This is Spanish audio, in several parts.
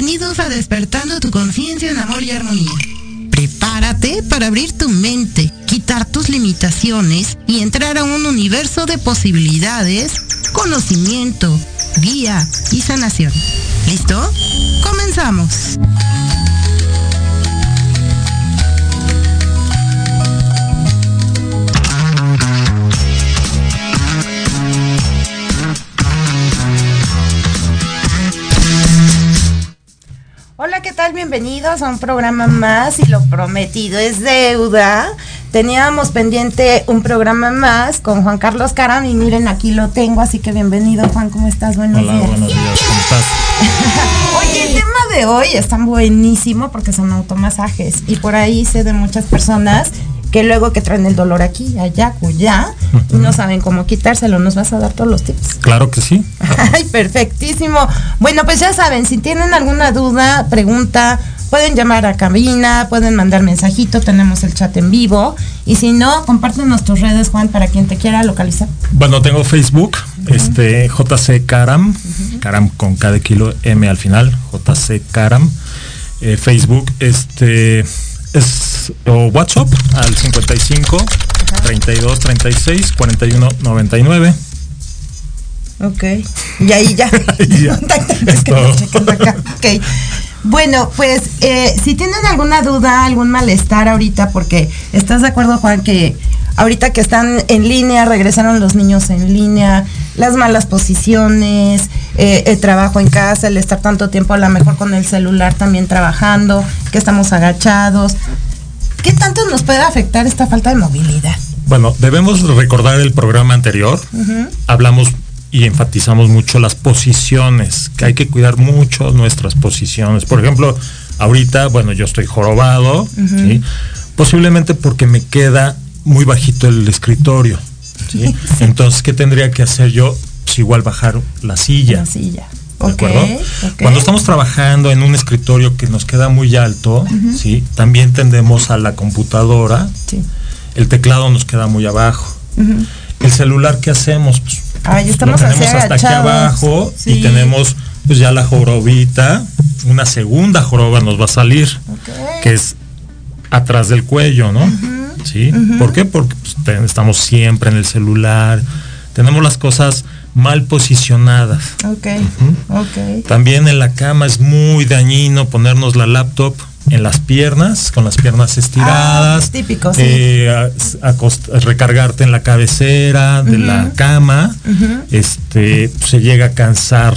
bienvenidos a Despertando tu conciencia en amor y armonía. Prepárate para abrir tu mente, quitar tus limitaciones y entrar a un universo de posibilidades, conocimiento, guía y sanación. ¿Listo? Comenzamos. Tal? Bienvenidos a un programa más y lo prometido es deuda. Teníamos pendiente un programa más con Juan Carlos Caram y miren aquí lo tengo, así que bienvenido Juan, ¿cómo estás? Buenos Hola, días. buenos días, ¿cómo estás? Oye, el tema de hoy está buenísimo porque son automasajes y por ahí sé de muchas personas que luego que traen el dolor aquí, allá, cuya, y no saben cómo quitárselo. ¿Nos vas a dar todos los tips? Claro que sí. Ay, perfectísimo. Bueno, pues ya saben, si tienen alguna duda, pregunta, pueden llamar a cabina, pueden mandar mensajito, tenemos el chat en vivo. Y si no, compártenos tus redes, Juan, para quien te quiera localizar. Bueno, tengo Facebook, este, JC Caram, Caram con K de kilo, M al final, JC Caram. Eh, Facebook, este es o WhatsApp al 55 32 36 41 99. Ok, y ahí ya. ya. es que no acá. Ok. Bueno, pues eh, si tienen alguna duda, algún malestar ahorita, porque estás de acuerdo, Juan, que ahorita que están en línea, regresaron los niños en línea, las malas posiciones, eh, el trabajo en casa, el estar tanto tiempo a lo mejor con el celular también trabajando, que estamos agachados. ¿Qué tanto nos puede afectar esta falta de movilidad? Bueno, debemos recordar el programa anterior. Hablamos y enfatizamos mucho las posiciones, que hay que cuidar mucho nuestras posiciones. Por ejemplo, ahorita, bueno, yo estoy jorobado, ¿sí? posiblemente porque me queda muy bajito el escritorio. ¿sí? Entonces, ¿qué tendría que hacer yo? Pues igual bajar la silla. La silla. ¿De acuerdo? Cuando estamos trabajando en un escritorio que nos queda muy alto, ¿sí? también tendemos a la computadora, el teclado nos queda muy abajo. El celular, ¿qué hacemos? Pues, Ay, estamos lo tenemos hasta aquí abajo sí. y tenemos pues ya la jorobita, una segunda joroba nos va a salir, okay. que es atrás del cuello, ¿no? Uh -huh. ¿Sí? Uh -huh. ¿Por qué? Porque pues, estamos siempre en el celular, tenemos las cosas mal posicionadas. Okay. Uh -huh. Okay. También en la cama es muy dañino ponernos la laptop en las piernas, con las piernas estiradas. Ah, típico, sí. eh, a, a recargarte en la cabecera de uh -huh. la cama. Uh -huh. Este se llega a cansar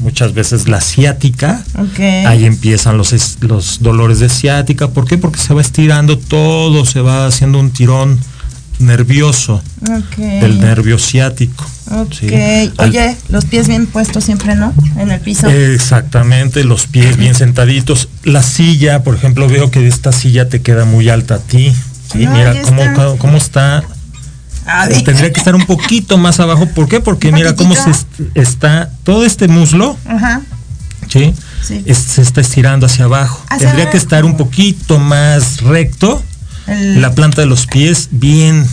muchas veces la ciática. Okay. Ahí empiezan los, los dolores de ciática. ¿Por qué? Porque se va estirando todo, se va haciendo un tirón nervioso okay. del nervio ciático. Ok. ¿sí? Oye, los pies bien puestos siempre, ¿no? En el piso. Exactamente, los pies bien sentaditos. La silla, por ejemplo, veo que esta silla te queda muy alta a ti. ¿sí? No, mira cómo está. cómo está. Ver. Tendría que estar un poquito más abajo. ¿Por qué? Porque mira cómo se est está todo este muslo. Ajá. ¿sí? sí. Es, se está estirando hacia abajo. Hacia Tendría que estar un poquito más recto. El... La planta de los pies bien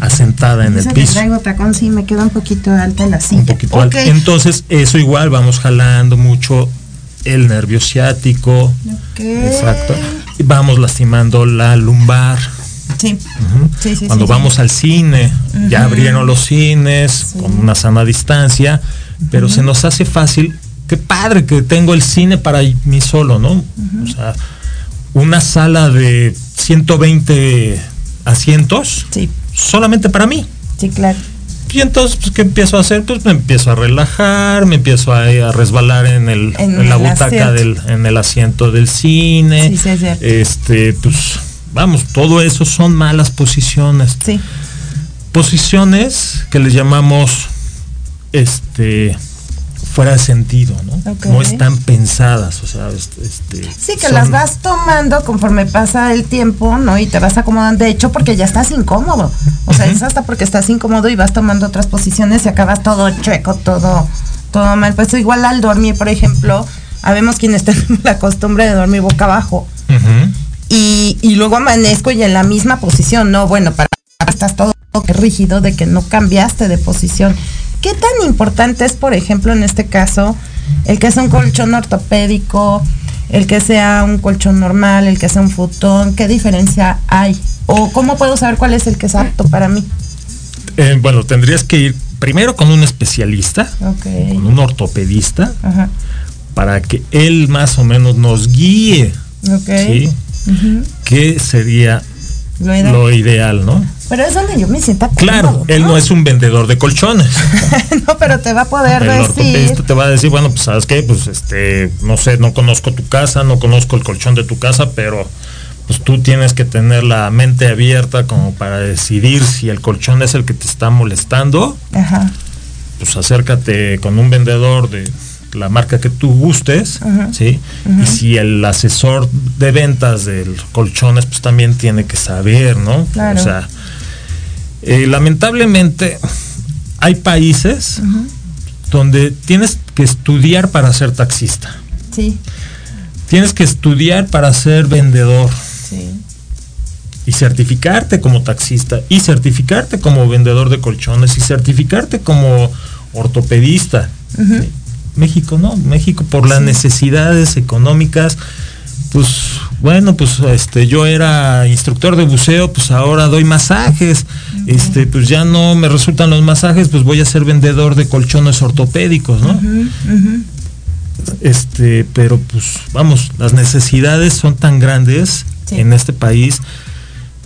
asentada en el piso. traigo tacón, sí, me queda un poquito alta la silla. Un poquito okay. alta. Entonces, eso igual vamos jalando mucho el nervio ciático. Okay. Exacto. Y vamos lastimando la lumbar. Sí. Uh -huh. sí, sí Cuando sí, vamos al cine, uh -huh. ya abrieron los cines con una sana distancia, pero se nos hace fácil. Qué padre que tengo el cine para mí solo, ¿no? O sea, una sala de 120 asientos sí. Solamente para mí. Sí, claro. Y entonces, pues, ¿qué empiezo a hacer? Pues me empiezo a relajar, me empiezo a, a resbalar en, el, en, en la el butaca asiento. del, en el asiento del cine. Sí, sí, es cierto. Este, pues, vamos, todo eso son malas posiciones. Sí. Posiciones que le llamamos, este, fuera de sentido, ¿no? Okay. No están pensadas, o sea, este... Sí, que son... las vas tomando conforme pasa el tiempo, ¿no? Y te vas acomodando, de hecho, porque ya estás incómodo. O sea, uh -huh. es hasta porque estás incómodo y vas tomando otras posiciones y acabas todo chueco, todo todo mal. Pues igual al dormir, por ejemplo, habemos quienes tenemos la costumbre de dormir boca abajo. y, y, luego amanezco y en la misma posición, no, bueno, para estás todo rígido de que no cambiaste de posición. ¿Qué tan importante es, por ejemplo, en este caso, el que sea un colchón ortopédico, el que sea un colchón normal, el que sea un futón? ¿Qué diferencia hay? ¿O cómo puedo saber cuál es el que es apto para mí? Eh, bueno, tendrías que ir primero con un especialista, con un ortopedista, para que él más o menos nos guíe. ¿sí? ¿Qué sería lo ideal. ¿no? Pero es donde yo me siento Claro, él no es un vendedor de colchones. no, pero te va a poder decir. te va a decir, bueno, pues sabes qué, pues este, no sé, no conozco tu casa, no conozco el colchón de tu casa, pero pues tú tienes que tener la mente abierta como para decidir si el colchón es el que te está molestando. Ajá. Pues acércate con un vendedor de la marca que tú gustes, ¿sí? Y si el asesor de ventas del colchones, pues también tiene que saber, ¿no? O sea, eh, lamentablemente hay países donde tienes que estudiar para ser taxista. Sí. Tienes que estudiar para ser vendedor. Sí. Y certificarte como taxista, y certificarte como vendedor de colchones, y certificarte como ortopedista. México no, México por las necesidades económicas, pues bueno, pues este yo era instructor de buceo, pues ahora doy masajes. Este, pues ya no me resultan los masajes, pues voy a ser vendedor de colchones ortopédicos, ¿no? Este, pero pues vamos, las necesidades son tan grandes en este país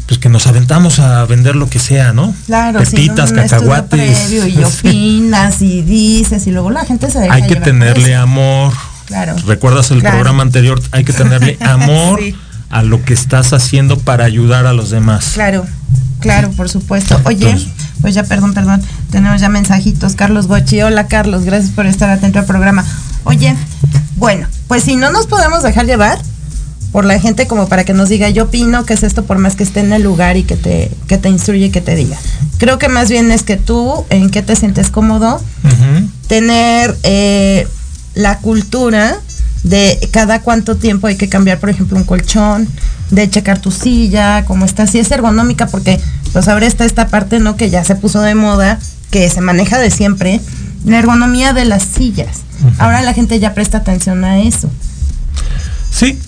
pues que nos aventamos a vender lo que sea, ¿no? Claro, Pepitas, cacahuates. y opinas y dices y luego la gente se deja Hay que tenerle amor. Claro. ¿Recuerdas el programa anterior? Hay que tenerle amor a lo que estás haciendo para ayudar a los demás. Claro. Claro, por supuesto. Oye, pues ya perdón, perdón, tenemos ya mensajitos. Carlos Gochi, hola Carlos, gracias por estar atento al programa. Oye, bueno, pues si no nos podemos dejar llevar, por la gente como para que nos diga, yo opino que es esto por más que esté en el lugar y que te, que te instruye y que te diga. Creo que más bien es que tú, en qué te sientes cómodo, tener eh, la cultura de cada cuánto tiempo hay que cambiar, por ejemplo, un colchón, de checar tu silla, cómo está, si es ergonómica, porque pues ahora está esta parte, ¿no? Que ya se puso de moda, que se maneja de siempre, la ergonomía de las sillas. Ahora la gente ya presta atención a eso. Sí,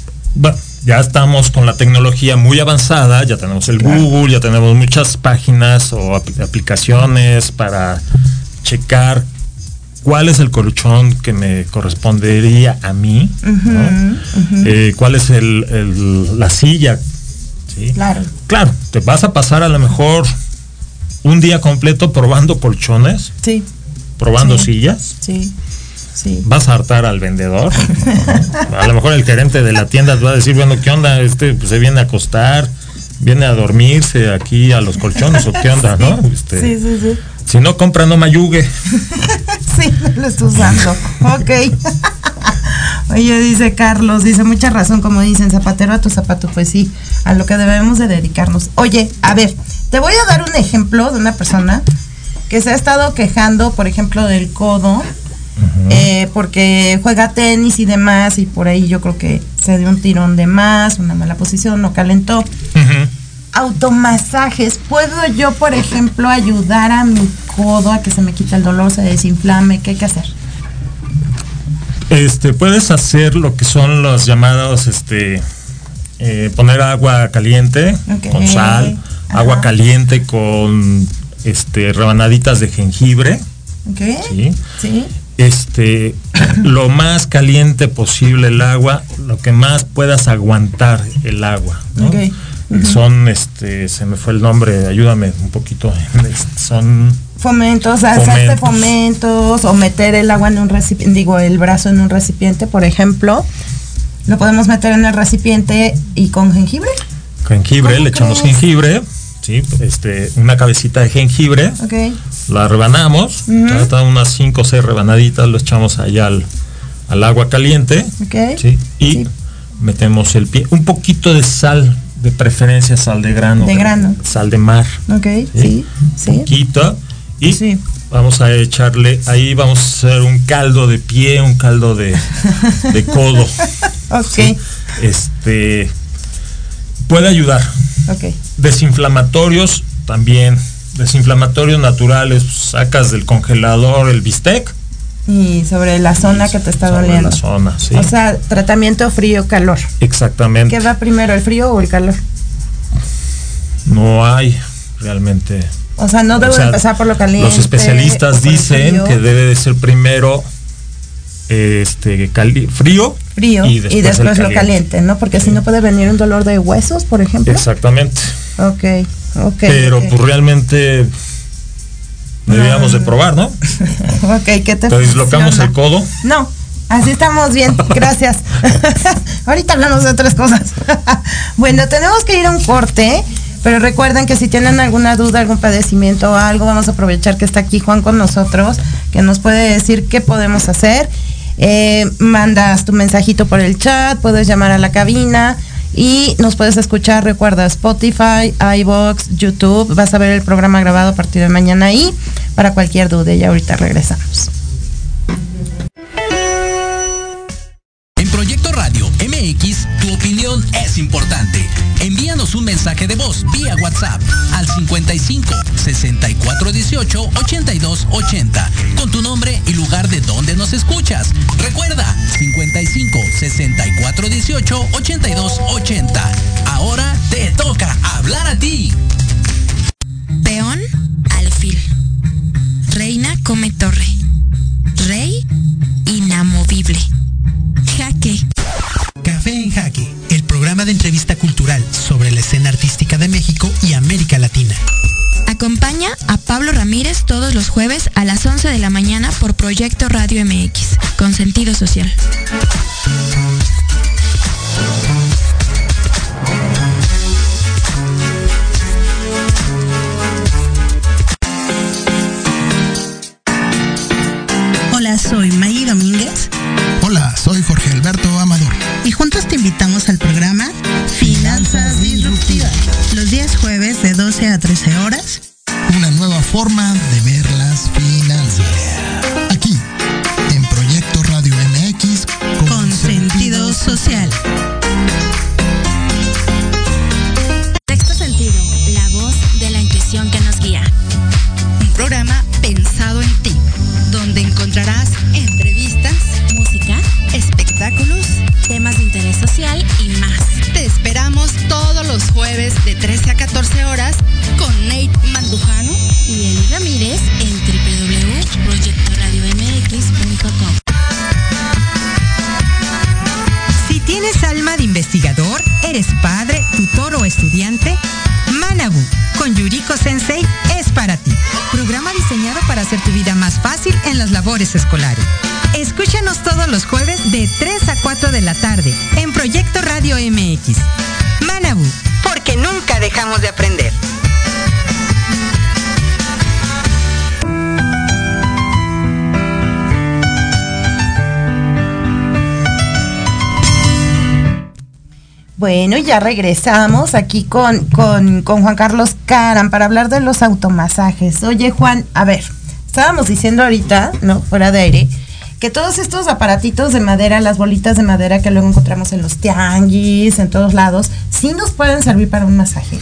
ya estamos con la tecnología muy avanzada, ya tenemos el Google, ya tenemos muchas páginas o aplicaciones para checar cuál es el colchón que me correspondería a mí, eh, cuál es el, la silla. Claro. Claro, te vas a pasar a lo mejor un día completo probando colchones. Sí. Probando sillas. Sí. Vas a hartar al vendedor. a lo mejor el gerente de la tienda te va a decir, bueno, ¿qué onda? Este pues, se viene a acostar, viene a dormirse aquí a los colchones o qué onda, ¿no? Este, sí, sí, sí. Si no compra, no mayugue. sí, lo estoy usando. ok. Oye, dice Carlos, dice mucha razón, como dicen, zapatero a tu zapato, pues sí, a lo que debemos de dedicarnos. Oye, a ver, te voy a dar un ejemplo de una persona que se ha estado quejando, por ejemplo, del codo eh, porque juega tenis y demás, y por ahí yo creo que se dio un tirón de más, una mala posición, no calentó. Automasajes, ¿puedo yo, por ejemplo, ayudar a mi codo a que se me quite el dolor, se desinflame? ¿Qué hay que hacer? Este, puedes hacer lo que son los llamados, este, eh, poner agua caliente con sal, agua caliente con, este, rebanaditas de jengibre. ¿Sí? ¿Sí? Este lo más caliente posible el agua, lo que más puedas aguantar el agua. Son este, se me fue el nombre, ayúdame un poquito. Son fomentos, hacerte fomentos o meter el agua en un recipiente, digo, el brazo en un recipiente, por ejemplo. Lo podemos meter en el recipiente y con jengibre. Jengibre, le echamos jengibre, sí, este, una cabecita de jengibre. Okay la rebanamos, unas 5 o 6 rebanaditas, lo echamos allá al, agua caliente y metemos el pie, un poquito de sal, de preferencia sal de grano. De grano. Sal de mar. Ok, sí, sí. Poquito y Vamos a echarle, ahí vamos a hacer un caldo de pie, un caldo de, de codo. ok. Este puede ayudar. Ok. Desinflamatorios también. Desinflamatorios naturales, sacas del congelador el bistec. Y sobre la zona que te está Sobre doliendo. La zona, sí. O sea, tratamiento frío-calor. Exactamente. ¿Qué va primero, el frío o el calor? No hay realmente. O sea, no debo O sea, empezar por lo caliente. Los especialistas dicen que debe de ser primero este cali- frío, frío y después, el lo caliente. caliente, ¿no? Porque si no puede venir un dolor de huesos, por ejemplo. Exactamente. Ok, Pero pues realmente deberíamos de probar, ¿no? ok, ¿qué te Te dislocamos el codo. No, así estamos bien, gracias. Ahorita hablamos de otras cosas. bueno, tenemos que ir a un corte, pero recuerden que si tienen alguna duda, algún padecimiento o algo, vamos a aprovechar que está aquí Juan con nosotros, que nos puede decir qué podemos hacer. Eh, mandas tu mensajito por el chat, puedes llamar a la cabina y nos puedes escuchar, recuerda Spotify, iBox, YouTube, vas a ver el programa grabado a partir de mañana ahí para cualquier duda y ahorita regresamos. En Proyecto Radio MX, tu opinión es importante. Envíanos un mensaje de voz vía WhatsApp al 55 64 18 82 80 con tu nombre y lugar de donde nos escuchas. Recuerda 55 64 18 82 80. Ahora te toca hablar a ti. Peón, alfil. Reina come torre. Rey, inamovible. Jaque. Café en Jaque, el programa de entrevista cultural sobre la escena artística de México y América Latina. Acompaña a Pablo Ramírez todos los jueves a las 11 de la mañana por Proyecto Radio MX, con sentido social. Nunca dejamos de aprender. Bueno, ya regresamos aquí con, con, con Juan Carlos Caran para hablar de los automasajes. Oye, Juan, a ver, estábamos diciendo ahorita, ¿no? Fuera de aire, que todos estos aparatitos de madera, las bolitas de madera que luego encontramos en los tianguis, en todos lados, sí nos pueden servir para un masaje.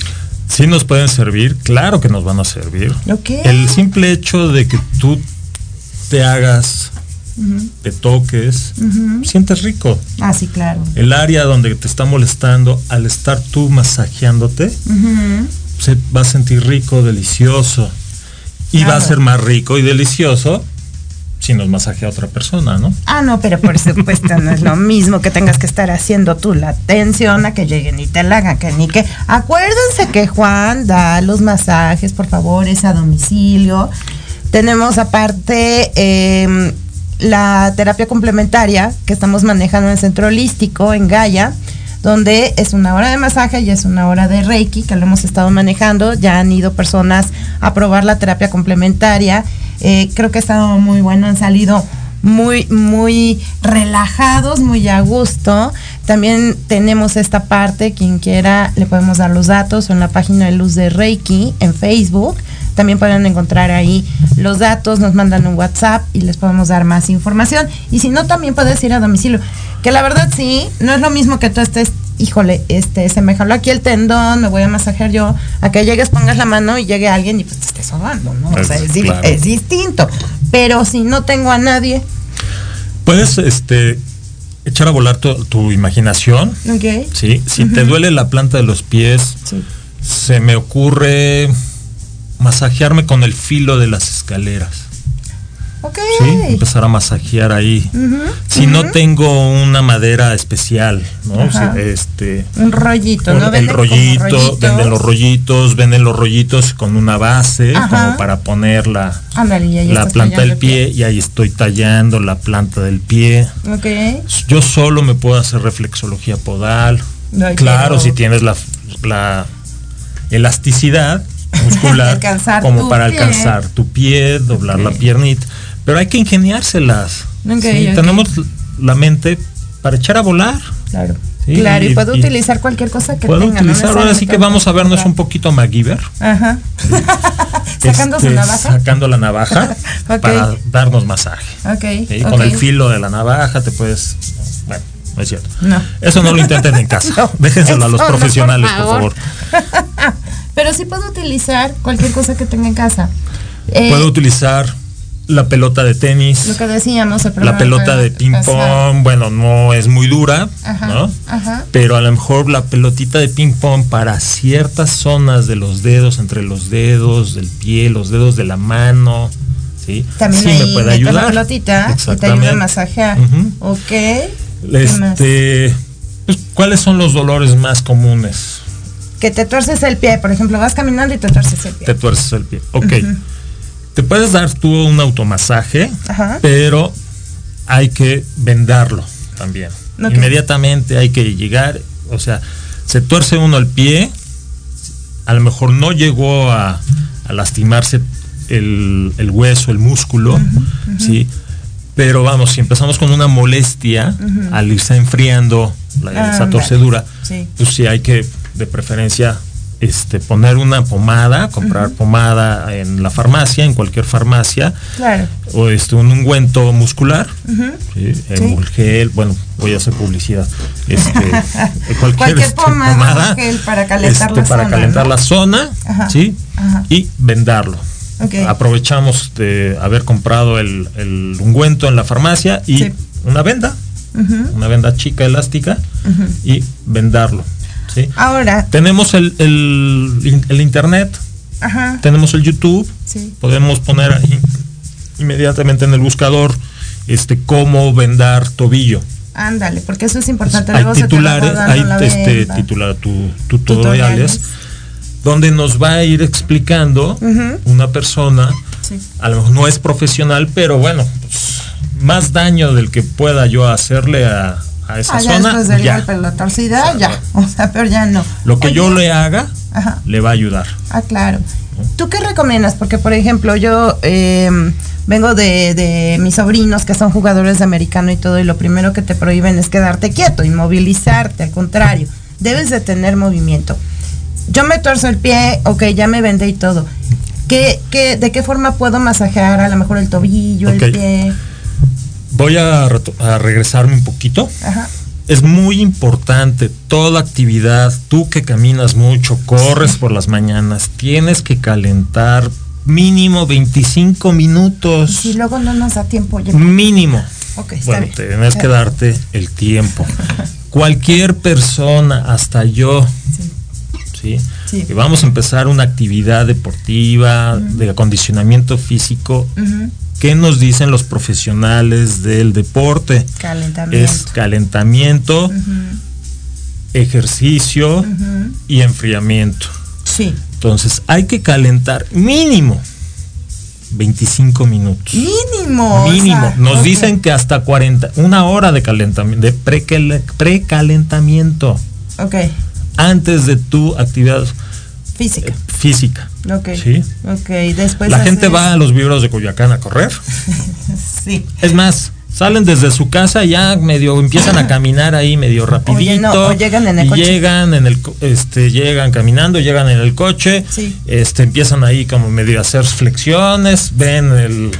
Sí nos pueden servir, claro que nos van a servir. Ok. El simple hecho de que tú te hagas, te toques, sientes rico. Ah, sí, claro. El área donde te está molestando, al estar tú masajeándote, se va a sentir rico, delicioso. Y va a ser más rico y delicioso si nos masajea otra persona, ¿no? Ah, no, pero por supuesto no es lo mismo que tengas que estar haciendo tú la atención a que lleguen y te la hagan, que ni que... Acuérdense que Juan da los masajes, por favor, es a domicilio. Tenemos aparte em, la terapia complementaria que estamos manejando en el centro holístico, en Gaia, donde es una hora de masaje y es una hora de Reiki, que lo hemos estado manejando. Ya han ido personas a probar la terapia complementaria. Eh, creo que ha estado muy bueno, han salido muy, muy relajados, muy a gusto. También tenemos esta parte, quien quiera, le podemos dar los datos en la página de Luz de Reiki en Facebook, también pueden encontrar ahí los datos, nos mandan un WhatsApp y les podemos dar más información. Y si no, también puedes ir a domicilio. Que la verdad sí, no es lo mismo que tú estés, híjole, este, se me jaló aquí el tendón, me voy a masajear yo, a que llegues, pongas la mano y llegue alguien y pues te estés sobando, ¿no? O sea, es, di- claro. es distinto. Pero si no tengo a nadie, Puedes este, echar a volar tu, tu imaginación. ¿ok? ¿sí? Si te duele la planta de los pies, Sí. se me ocurre masajearme con el filo de las escaleras. Ok. ¿sí? Empezar a masajear ahí. Si no tengo una madera especial, ¿no? Si, este, Un rollito, un- ¿no? el rollito, venden los rollitos, venden los rollitos con una base Ajá. como para poner la, planta del el pie y ahí estoy tallando la planta del pie. Ok. Yo solo me puedo hacer reflexología podal. Claro, si tienes la, la elasticidad muscular como para pie. alcanzar tu pie, doblar la piernita. Pero hay que ingeniárselas. Ok, ¿sí? ok. Tenemos la mente para echar a volar. Claro. Sí, claro, y, y- puedo y- utilizar cualquier cosa que Puedo tenga. no utilizar, ahora sí que vamos a vernos un poquito MacGyver. Ajá. Sacando su Este, navaja. Sacando la navaja para darnos masaje. Ok. ¿sí? ok. Con el filo de la navaja te puedes... Bueno, no es cierto. No. Eso no lo intenten en casa. No, Déjenselo a los no, por profesionales, por favor. favor. Pero sí puedo utilizar cualquier cosa que tenga en casa. Eh, Puedo utilizar la pelota de tenis, Lo que decíamos, el la pelota de ping pong, bueno, no es muy dura, Ajá, ¿no? ajá. Pero a lo mejor la pelotita de ping pong para ciertas zonas de los dedos, entre los dedos del pie, los dedos de la mano, ¿sí? También sí ahí me puede ayudar. la pelotita y te ayuda a masajear. Ujú. Ok. Este, pues, ¿cuáles son los dolores más comunes? Que te tuerces el pie, por ejemplo, vas caminando y te tuerces el pie. Te tuerces el pie. Ok. Te puedes dar tú un automasaje, Ajá. pero hay que vendarlo también. Inmediatamente hay que llegar, o sea, se tuerce uno el pie, a lo mejor no llegó a, a lastimarse el, el hueso, el músculo, ¿sí? Pero vamos, si empezamos con una molestia, al irse enfriando la, esa torcedura, Sí. pues sí hay que, de preferencia, este, poner una pomada, comprar pomada en la farmacia, en cualquier farmacia, Claro. o este, un ungüento muscular, Ujú. ¿sí? Sí. Emulgel, bueno, voy a hacer publicidad, este, cualquier, Cualquier este, pomada, Emulgel para calentar este, la para zona, calentar ¿no? la zona, Ajá. ¿sí? Ajá. Y vendarlo. Aprovechamos de haber comprado el, el ungüento en la farmacia y Sí. una venda, una venda chica elástica y vendarlo. ¿Sí? Ahora, Tenemos el, el- el internet, ajá. tenemos el YouTube, Sí. podemos poner ahí inmediatamente en el buscador este cómo vendar tobillo. Ándale, porque eso es importante. hay te va titulares, hay este titular tu, Tutoriales. tutoriales donde nos va a ir explicando una persona, Sí. a lo mejor no es profesional, pero bueno, pues, más daño del que pueda yo hacerle a, a esa Ah, ya zona, después del ya. golpe, la torcida, O sea, ya. O sea, pero ya no. Lo que Oye, yo le haga Ajá. le va a ayudar. Ah, claro. ¿Tú qué recomiendas? Porque, por ejemplo, yo eh, vengo de, de mis sobrinos que son jugadores de americano y todo, y lo primero que te prohíben es quedarte quieto, inmovilizarte, al contrario, debes de tener movimiento. Yo me tuerzo el pie, ok, ya me vendé y todo. ¿Qué, qué, ¿De qué forma puedo masajear a lo mejor el tobillo, el pie? Voy a, regresarme un poquito. Ajá. Es muy importante toda actividad, tú que caminas mucho, corres por las mañanas, tienes que calentar mínimo 25 minutos. Y luego no nos da tiempo. oye. Mínimo. Ok, está Bueno, bien. tienes que darte el tiempo. Cualquier persona, hasta yo, ¿sí? Sí. Que vamos a empezar una actividad deportiva, de acondicionamiento físico. ¿Qué nos dicen los profesionales del deporte? Calentamiento. Es calentamiento, ejercicio y enfriamiento. Sí. Entonces hay que calentar mínimo 25 minutos. Mínimo. o Mínimo. sea, Nos dicen que hasta 40, una hora de calentamiento, de precal- precalentamiento Ok. antes de tu actividad Física. eh, física. Ok. Sí. Ok, después. La gente va a los vibros de Coyoacán a correr. Sí. Es más, Salen desde su casa ya medio empiezan a caminar ahí medio rapidito. Oye, no, o llegan en el y coche. Llegan en el este llegan caminando, llegan en el coche, Sí. este empiezan ahí como medio a hacer flexiones, ven el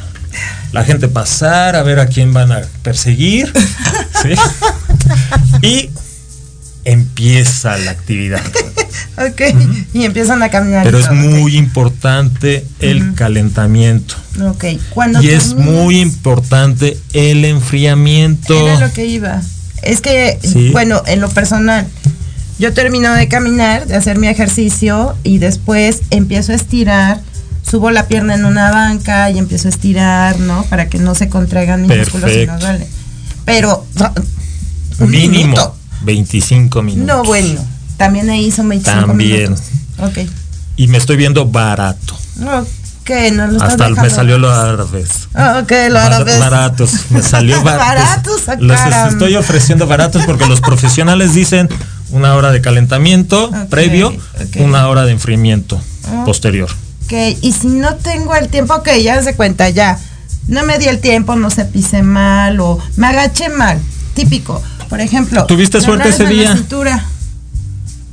la gente pasar a ver a quién van a perseguir. ¿sí? Y empieza la actividad. Ok. Y empiezan a caminar. Pero es muy importante el calentamiento. Ok. Cuando Y es muy importante el enfriamiento. Era lo que iba. Es que, Sí. bueno, en lo personal, yo termino de caminar, de hacer mi ejercicio y después empiezo a estirar, subo la pierna en una banca y empiezo a estirar, ¿no? Para que no se contraigan mis músculos y no duele. Pero, un Mínimo minuto. 25 minutos. No, bueno, también ahí son 25 También. minutos. Ok. Y me estoy viendo barato. Ok, no lo Hasta me salió lo árabe. Ah, ok, lo Bar- árabe. Baratos. Me salió bar- Baratos, ah, caramba. estoy ofreciendo baratos porque los profesionales dicen una hora de calentamiento previo, una hora de enfriamiento Ah. posterior. Ok, y si no tengo el tiempo, ok, ya se cuenta, ya. No me di el tiempo, no se pise mal o me agaché mal. Típico. Por ejemplo. ¿Tuviste suerte ese día?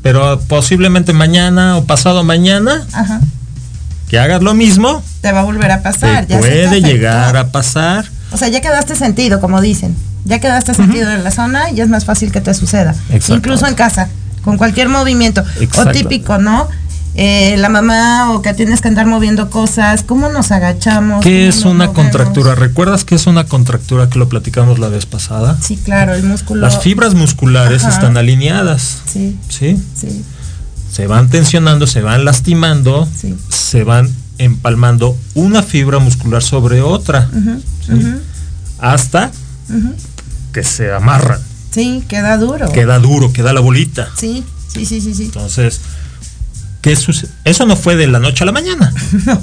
Pero posiblemente mañana o pasado mañana Ajá. que hagas lo mismo, Te va a volver a pasar. te ya puede llegar a pasar. O sea, ya quedaste sentido, como dicen. Ya quedaste sentido en la zona y es más fácil que te suceda. Exacto. Incluso en casa, con cualquier movimiento. O típico, ¿no? Eh, la mamá o que tienes que andar moviendo cosas, ¿cómo nos agachamos? ¿Qué ¿Cómo es una movemos? contractura? ¿Recuerdas qué es una contractura que lo platicamos la vez pasada? Sí, claro, el músculo. Las fibras musculares Ajá. están alineadas, Sí, ¿sí? sí, Se van tensionando, se van lastimando, sí. se van empalmando una fibra muscular sobre otra, ujú, hasta que se amarran. Sí, queda duro. Queda duro, queda la bolita. Sí, sí, sí, sí, sí. Entonces, ¿qué sucede? Eso no fue de la noche a la mañana, No,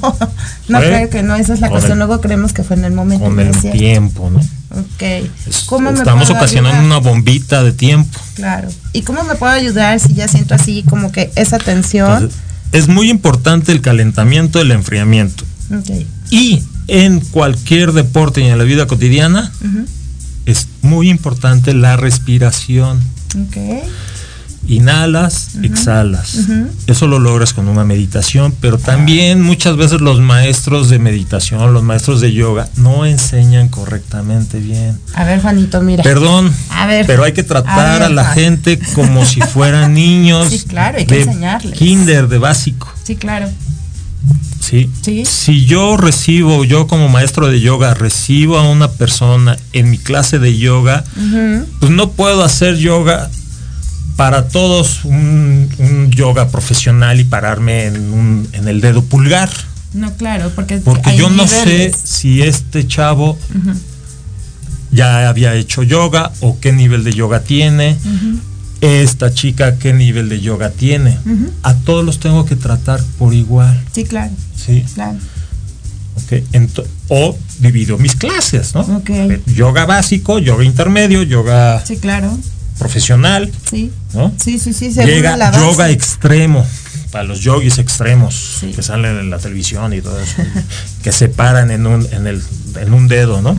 no Fue creo que no, esa es la cuestión. el- Luego creemos que fue en el momento. con el tiempo, ¿no? Ok. ¿Cómo me Estamos puedo ocasionando ayudar? una bombita de tiempo. Claro. ¿Y cómo me puedo ayudar si ya siento así como que esa tensión? Entonces, es muy importante el calentamiento, el enfriamiento. Ok. Y en cualquier deporte y en la vida cotidiana es muy importante la respiración. Ok. Inhalas, exhalas. ujú. Eso lo logras con una meditación, pero también muchas veces los maestros de meditación, los maestros de yoga, no enseñan correctamente bien. A ver, Juanito, mira. Perdón, A ver. pero hay que tratar a, ver, la Juan. gente como si fueran niños Sí, claro, hay que de enseñarles. kinder, de básico. Sí, claro. ¿sí? Sí. Si yo recibo, yo como maestro de yoga, recibo a una persona en mi clase de yoga, pues no puedo hacer yoga para todos un, un yoga profesional y pararme en, un- en el dedo pulgar. No, claro, porque, Porque yo no sé si este chavo ya había hecho yoga o qué nivel de yoga tiene. Esta chica qué nivel de yoga tiene. A todos los tengo que tratar por igual. Sí, claro, ¿sí? claro. Ok, ento- o divido mis clases, ¿no? Ok. Yoga básico, yoga intermedio, yoga Sí, claro. Profesional, Sí. ¿no? Sí, sí, sí. Llega la base. yoga extremo, para los yogis extremos Sí. que salen en la televisión y todo eso, que se paran en un, en, el, en un dedo, ¿no?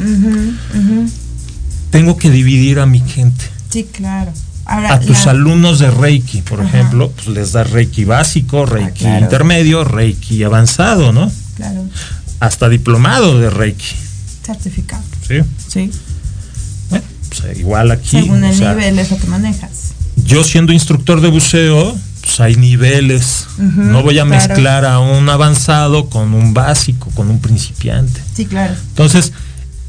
Tengo que dividir a mi gente. Sí, claro. Ahora, A tus la- alumnos de Reiki, por Ajá. ejemplo, pues les das Reiki básico, Reiki claro. intermedio, Reiki avanzado, ¿no? Claro, Hasta diplomado de Reiki, certificado. ¿sí? Sí. Pues, igual aquí. Según el sea, nivel es lo que manejas. yo siendo instructor de buceo, pues hay niveles. No voy a claro. mezclar a un avanzado con un básico, con un principiante. Sí, claro. Entonces,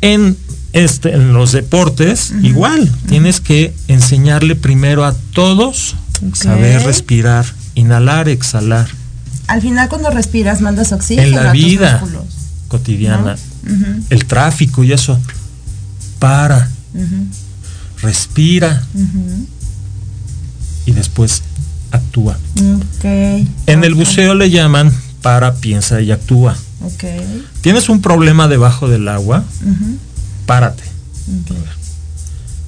en este, en los deportes, igual, tienes que enseñarle primero a todos Ok. saber respirar, inhalar, exhalar. Al final cuando respiras mandas oxígeno en la a tus vida músculos, cotidiana, el tráfico y eso. Para, respira y después actúa. En el buceo le llaman para, piensa y actúa. Tienes un problema debajo del agua, párate.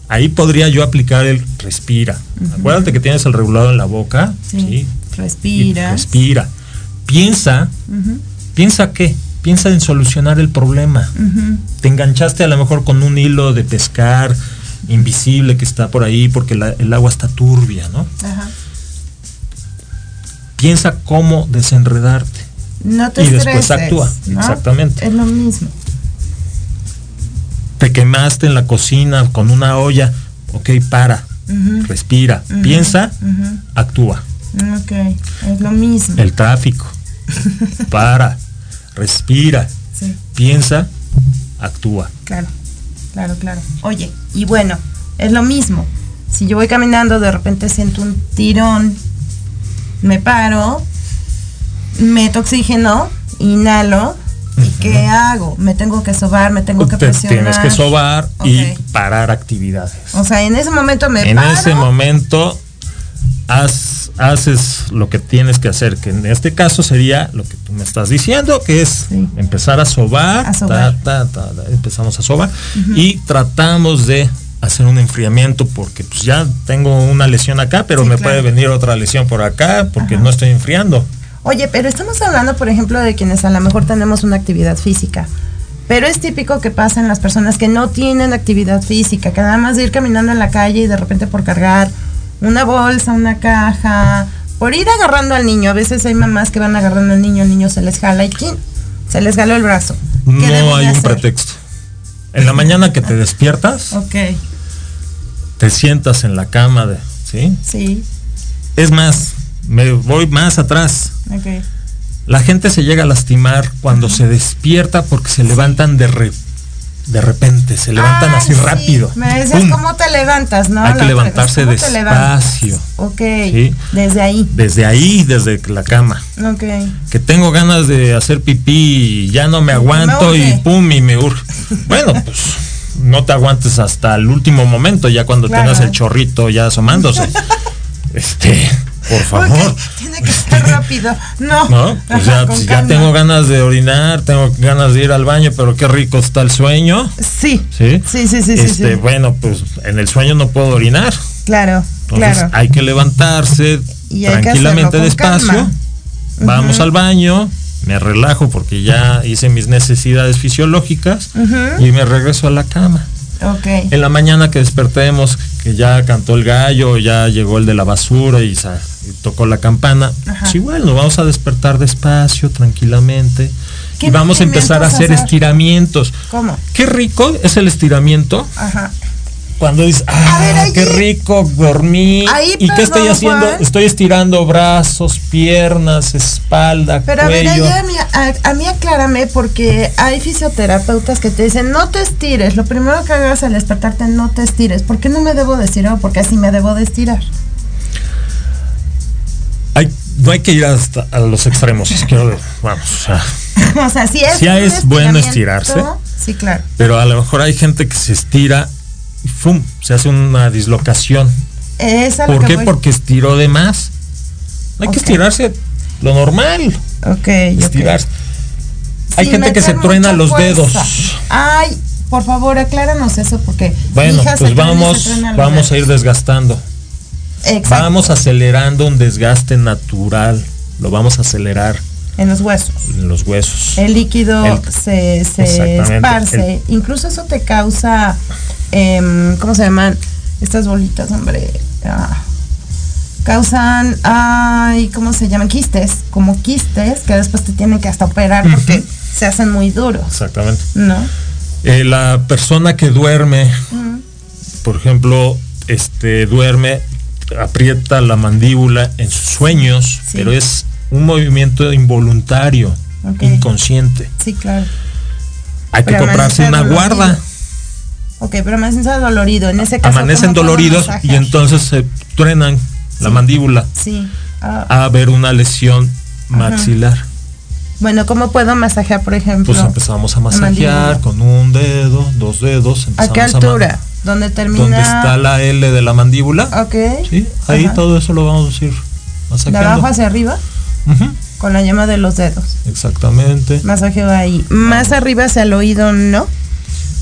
Ahí podría yo aplicar el respira. Acuérdate que tienes el regulado en la boca. Sí. ¿sí? Y Respiras. respira. Piensa, piensa qué. piensa en solucionar el problema. Te enganchaste a lo mejor con un hilo de pescar invisible que está por ahí porque la- el agua está turbia, ¿no? Ajá. Piensa cómo desenredarte. No te Y después actúa, ¿no? exactamente. Es lo mismo. Te quemaste en la cocina con una olla, ok, para, respira, piensa, actúa. Ok, es lo mismo. El tráfico, para, respira, Sí, piensa, actúa. claro, claro, claro. Oye, y bueno, es lo mismo. Si yo voy caminando, de repente siento un tirón, me paro, meto oxígeno, inhalo, ¿y qué hago? Me tengo que sobar, me tengo que presionar. tienes que sobar y parar actividades. O sea, en ese momento me en paro. ese momento haz- haces lo que tienes que hacer, que en este caso sería lo que tú me estás diciendo, que es Sí. empezar a sobar, A sobar. ta, ta, ta, ta, empezamos a sobar y tratamos de hacer un enfriamiento porque pues ya tengo una lesión acá, pero Sí, me claro. puede venir otra lesión por acá porque no estoy enfriando. Oye, pero estamos hablando, por ejemplo, de quienes a lo mejor tenemos una actividad física. Pero es típico que pasa en las personas que no tienen actividad física, que nada más de ir caminando en la calle y de repente por cargar una bolsa, una caja, por ir agarrando al niño. A veces hay mamás que van agarrando al niño, el niño se les jala y ¡chin! se les jaló el brazo. ¿Qué debo No hay un pretexto. En la mañana que te despiertas, Ok, te sientas en la cama de, ¿sí? sí, Es más, me voy más atrás. La gente se llega a lastimar cuando se despierta porque se levantan de, re- de repente, se levantan Ay, así sí, rápido. Me decías ¡Pum! cómo te levantas, ¿no? Hay que levantarse despacio. Ok, Sí. desde ahí. Desde ahí, desde la cama. Ok. Que tengo ganas de hacer pipí y ya no me aguanto Me y pum y me urge. Bueno, pues no te aguantes hasta el último momento, ya cuando Claro. tengas el chorrito ya asomándose. este, por favor. Tiene que ser rápido. No. ¿No? Pues Ajá, ya, con pues ya tengo ganas de orinar, tengo ganas de ir al baño, pero qué rico está el sueño. Sí. ¿Sí? Sí, sí, sí, Este, sí. Bueno, pues en el sueño no puedo orinar. Claro, Entonces claro. hay que levantarse Y hay tranquilamente despacio. calma. Vamos al baño, me relajo porque ya hice mis necesidades fisiológicas y me regreso a la cama. Ok. En la mañana que despertemos, que ya cantó el gallo, ya llegó el de la basura y, sa- tocó la campana, pues igual nos vamos a despertar despacio, tranquilamente. ¿Qué Y vamos a empezar a hacer hacer? estiramientos. ¿Cómo? Qué rico es el estiramiento Ajá. cuando dices, ah, ver, ahí- qué rico, dormí. Ahí, ¿Y qué estoy perdón, haciendo? Juan. Estoy estirando brazos, piernas, espalda, Pero a ver, cuello. a mí, a, a mí aclárame porque hay fisioterapeutas que te dicen no te estires. Lo primero que hagas al despertarte, no te estires. ¿Por qué no me debo de estirar? Porque así me debo de estirar. No hay que ir hasta a los extremos. quiero, vamos, o sea, o sea, si es. Sí un es bueno estirarse. Sí, claro. pero a lo mejor hay gente que se estira y ¡fum! se hace una dislocación. Es ¿Por que qué? voy. Porque estiró de más. Hay que estirarse lo normal. Ok. Estirarse. Hay gente que se truena los fuerza. dedos. Ay, por favor, acláranos eso porque. Bueno, pues vamos, vamos a ir desgastando. Exacto, Vamos acelerando un desgaste natural. Lo vamos a acelerar En los huesos. en los huesos. El líquido El- se, se esparce. Incluso eso te causa. em, ¿Cómo se llaman? Estas bolitas, hombre. Ah. Causan. Ay, ¿cómo se llaman? Quistes. Como quistes que después te tienen que hasta operar porque se hacen muy duros. Exactamente. ¿No? Eh, la persona que duerme, por ejemplo, este duerme, aprieta la mandíbula en sus sueños, Sí. pero es un movimiento involuntario, inconsciente. Sí, claro. Hay que comprarse una dolorido. guarda. Ok, pero amanece dolorido. En ese caso. Amanecen ¿cómo puedo doloridos y entonces se truenan la mandíbula Sí. Ah, a haber una lesión maxilar. Bueno, ¿cómo puedo masajear, por ejemplo? Pues empezamos a masajear con un dedo, dos dedos. ¿A qué altura? ¿Dónde termina? Donde está la L de la mandíbula. Ok. Sí, ahí Ajá. todo eso lo vamos a ir De abajo hacia arriba, Ujú, con la llama de los dedos. Exactamente. Masajeo ahí. Más arriba hacia el oído, ¿no?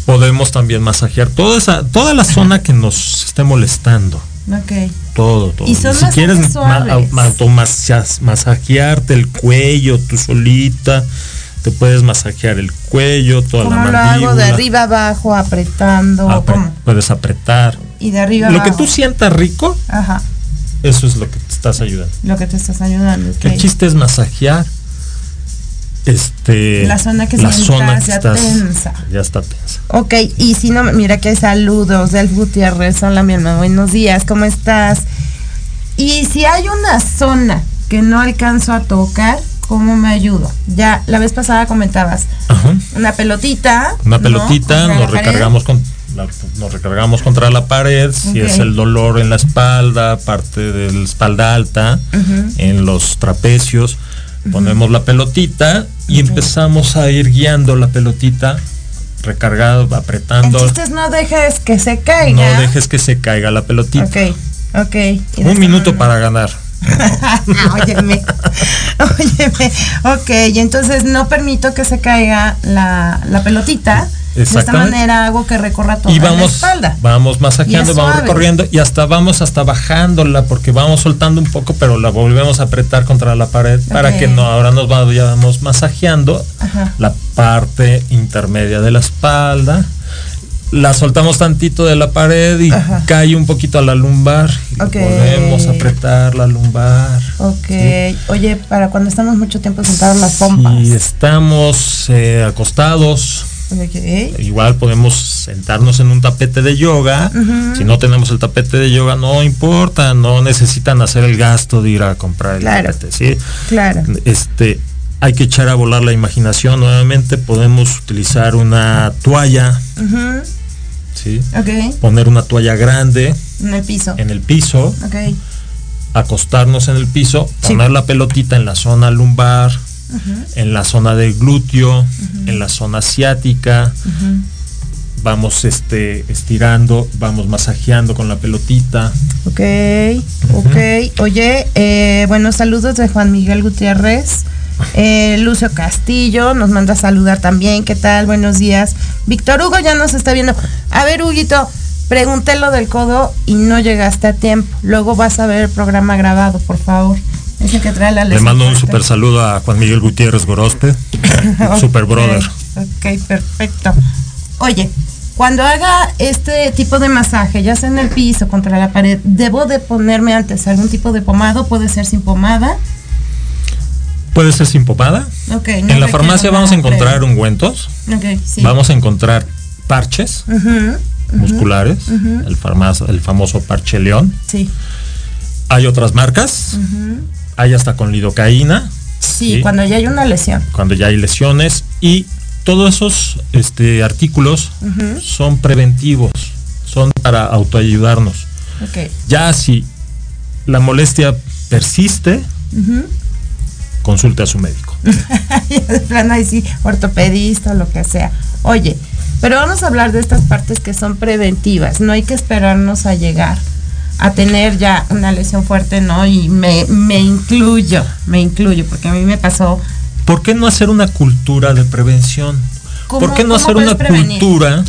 Podemos también masajear toda esa, toda la zona que nos esté molestando. Ok. Todo, todo. Y son si quieres ma- ma- masajearte el cuello tú solita, te puedes masajear el cuello, toda la ¿Cómo lo mandíbula. hago? De arriba abajo, apretando. Apre- ¿cómo? Puedes apretar. Y de arriba Lo que abajo. tú sientas rico, Ajá, eso es lo que te estás ayudando. lo que te estás ayudando. ok. El chiste es masajear este La zona que la sientas zona que estás- tensa. ya está tensa. Ok, y si no, mira que saludos del Gutiérrez. Hola, mi hermano, buenos días, ¿cómo estás? Y si hay una zona que no alcanzo a tocar, ¿cómo me ayudo? Ya la vez pasada comentabas Ajá. una pelotita. Una pelotita, nos recargamos con la- nos recargamos contra la pared, si es el dolor en la espalda, parte de la espalda alta, en los trapecios, ponemos la pelotita y empezamos a ir guiando la pelotita recargado, apretando. chiste es no dejes que se caiga. No dejes que se caiga la pelotita. Ok, ok. Un minuto para ganar. óyeme, óyeme. Ok, y entonces no permito que se caiga la, la pelotita. De esta manera hago que recorra toda y la espalda. vamos masajeando vamos recorriendo y hasta vamos hasta bajándola porque vamos soltando un poco pero la volvemos a apretar contra la pared para que no ahora nos vayamos masajeando Ajá. la parte intermedia de la espalda la soltamos tantito de la pared y Ajá. cae un poquito a la lumbar y a apretar la lumbar Ok. Sí. Oye, para cuando estamos mucho tiempo sentados las pompas. si estamos eh, acostados. Igual podemos sentarnos en un tapete de yoga. Si no tenemos el tapete de yoga, no importa, no necesitan hacer el gasto de ir a comprar el Claro. tapete, ¿sí? Claro. Este, hay que echar a volar la imaginación nuevamente. Podemos utilizar una toalla. Poner una toalla grande En el piso. en el piso, acostarnos en el piso, Sí. poner la pelotita en la zona lumbar, en la zona del glúteo, en la zona asiática. Ujú. vamos este estirando, vamos masajeando con la pelotita. Ok, ok. Oye, eh, bueno, saludos de Juan Miguel Gutiérrez. Eh, Lucio Castillo nos manda a saludar también. ¿Qué tal? Buenos días. Víctor Hugo ya nos está viendo. A ver, Huguito, pregunté lo del codo y no llegaste a tiempo. Luego vas a ver el programa grabado, por favor. Ese que trae la Le mando un super saludo a Juan Miguel Gutiérrez Gorospe, super brother. Ok, perfecto. Oye, cuando haga este tipo de masaje, ya sea en el piso, contra la pared, ¿debo de ponerme antes algún tipo de pomado? ¿Puede ser sin pomada? Puede ser sin no en la farmacia vamos a encontrar ungüentos, sí. vamos a encontrar parches musculares, el, farmazo- el famoso parche león. Sí. Hay otras marcas, hay hasta con lidocaína, sí. Sí. cuando ya hay una lesión. cuando ya hay lesiones y todos esos este, artículos son preventivos, son para autoayudarnos. Ok. Ya si la molestia persiste. Consulte a su médico. de plano ahí sí, ortopedista o lo que sea. Oye, pero vamos a hablar de estas partes que son preventivas. No hay que esperarnos a llegar a tener ya una lesión fuerte, ¿no? Y me, me incluyo, me incluyo, porque a mí me pasó. ¿Por qué no hacer una cultura de prevención? ¿Cómo- ¿Por qué no hacer una prevenir? cultura?